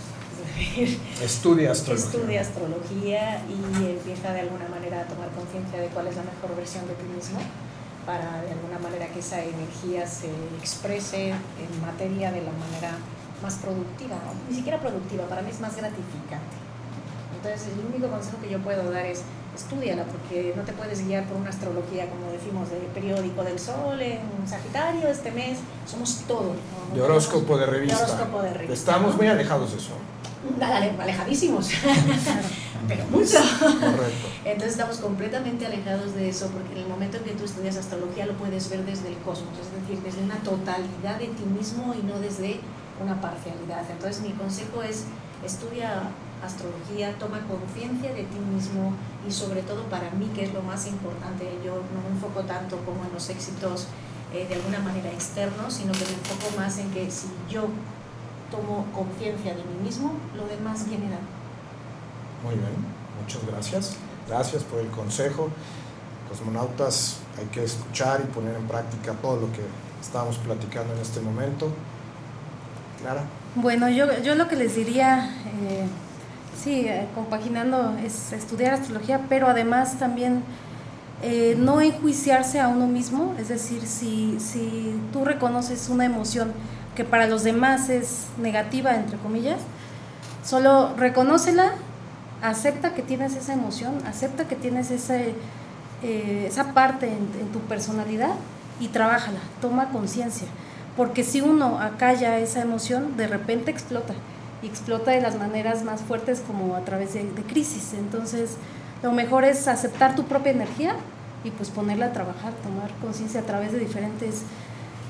Estudia astrología. Estudia astrología y empieza de alguna manera a tomar conciencia de cuál es la mejor versión de ti mismo para de alguna manera que esa energía se exprese en materia de la manera más productiva, ni siquiera productiva, para mí es más gratificante. Entonces, el único consejo que yo puedo dar es estudiala, porque no te puedes guiar por una astrología, como decimos, de periódico del sol en Sagitario este mes, somos todo. De horóscopo de revista. De horóscopo de revista. Estamos muy alejados de eso. Alejadísimos, pero mucho. Correcto. Entonces estamos completamente alejados de eso porque en el momento en que tú estudias astrología lo puedes ver desde el cosmos, es decir, desde una totalidad de ti mismo y no desde una parcialidad. Entonces mi consejo es estudia astrología, toma conciencia de ti mismo y sobre todo para mí, que es lo más importante, yo no me enfoco tanto como en los éxitos eh, de alguna manera externos, sino que me enfoco más en que si yo tomo conciencia de mí mismo, lo demás viene Muy bien, muchas gracias. Gracias por el consejo. Cosmonautas, hay que escuchar y poner en práctica todo lo que estamos platicando en este momento. Clara. Bueno, yo, yo lo que les diría, eh, sí, eh, compaginando, es estudiar astrología, pero además también eh, no enjuiciarse a uno mismo, es decir, si, si tú reconoces una emoción que para los demás es negativa, entre comillas, solo reconócela, acepta que tienes esa emoción, acepta que tienes ese, eh, esa parte en, tu personalidad y trabájala, toma conciencia. Porque si uno acalla esa emoción, de repente explota. Y explota de las maneras más fuertes como a través de, de crisis. Entonces, lo mejor es aceptar tu propia energía y pues ponerla a trabajar, tomar conciencia a través de diferentes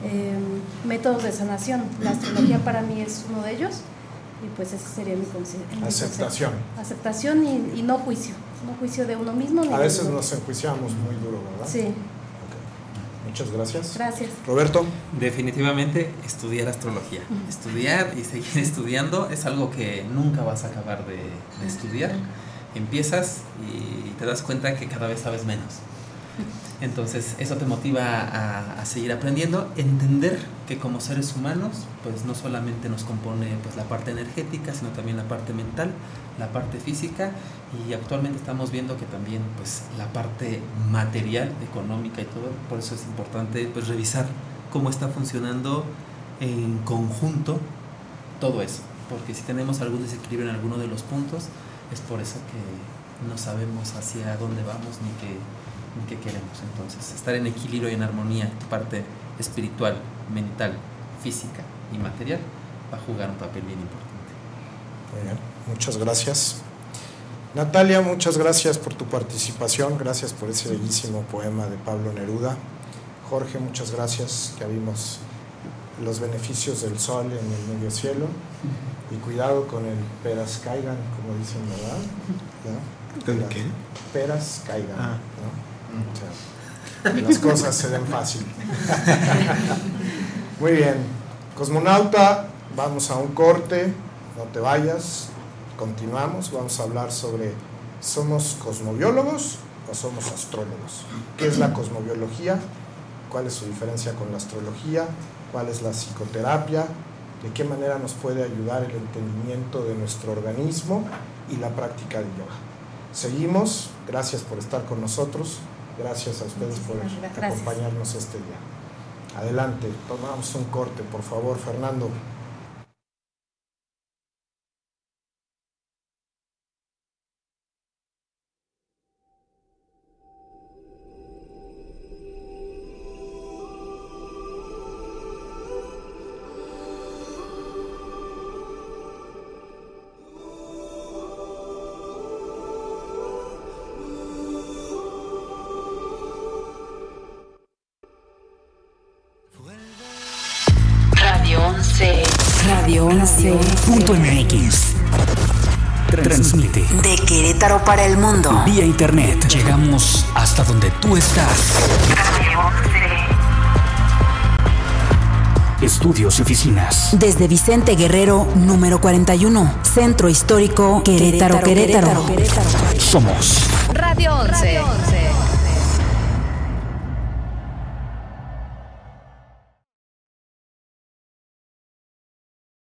eh, métodos de sanación. La astrología para mí es uno de ellos y pues ese sería mi, consejo. Aceptación. Aceptación y, no juicio, no juicio de uno mismo. a veces nos enjuiciamos muy duro, ¿verdad? Sí. Muchas gracias. Gracias. Roberto. Definitivamente estudiar astrología. Estudiar y seguir estudiando es algo que nunca vas a acabar de, de estudiar. Empiezas y te das cuenta que cada vez sabes menos. Entonces eso te motiva a, seguir aprendiendo, entender que como seres humanos, pues no solamente nos compone pues, la parte energética, sino también la parte mental, la parte física y actualmente estamos viendo que también pues la parte material, económica y todo, por eso es importante pues revisar cómo está funcionando en conjunto todo eso, porque si tenemos algún desequilibrio en alguno de los puntos, es por eso que no sabemos hacia dónde vamos ni qué qué queremos. Entonces, estar en equilibrio y en armonía, tu parte espiritual, mental, física y material, va a jugar un papel bien importante. Muy bien, muchas gracias. Natalia, muchas gracias por tu participación, gracias por ese bellísimo poema de Pablo Neruda. Jorge, muchas gracias, que vimos los beneficios del sol en el medio cielo y cuidado con el peras caigan, como dicen, ¿verdad? qué? Peras caigan. Ah. Las cosas se den fácil. Muy bien. Cosmonauta, vamos a un corte, no te vayas, continuamos, vamos a hablar sobre, ¿somos cosmobiólogos o somos astrólogos? ¿Qué es la cosmobiología? ¿Cuál es su diferencia con la astrología? ¿Cuál es la psicoterapia? ¿De qué manera nos puede ayudar el entendimiento de nuestro organismo y la práctica de yoga? Seguimos, gracias por estar con nosotros. Gracias a ustedes por acompañarnos este día. Adelante, tomamos un corte, por favor, Fernando. Vía internet. Llegamos hasta donde tú estás. estudios y oficinas. Desde Vicente Guerrero, número 41, Centro Histórico Querétaro, Querétaro. Somos Radio 11.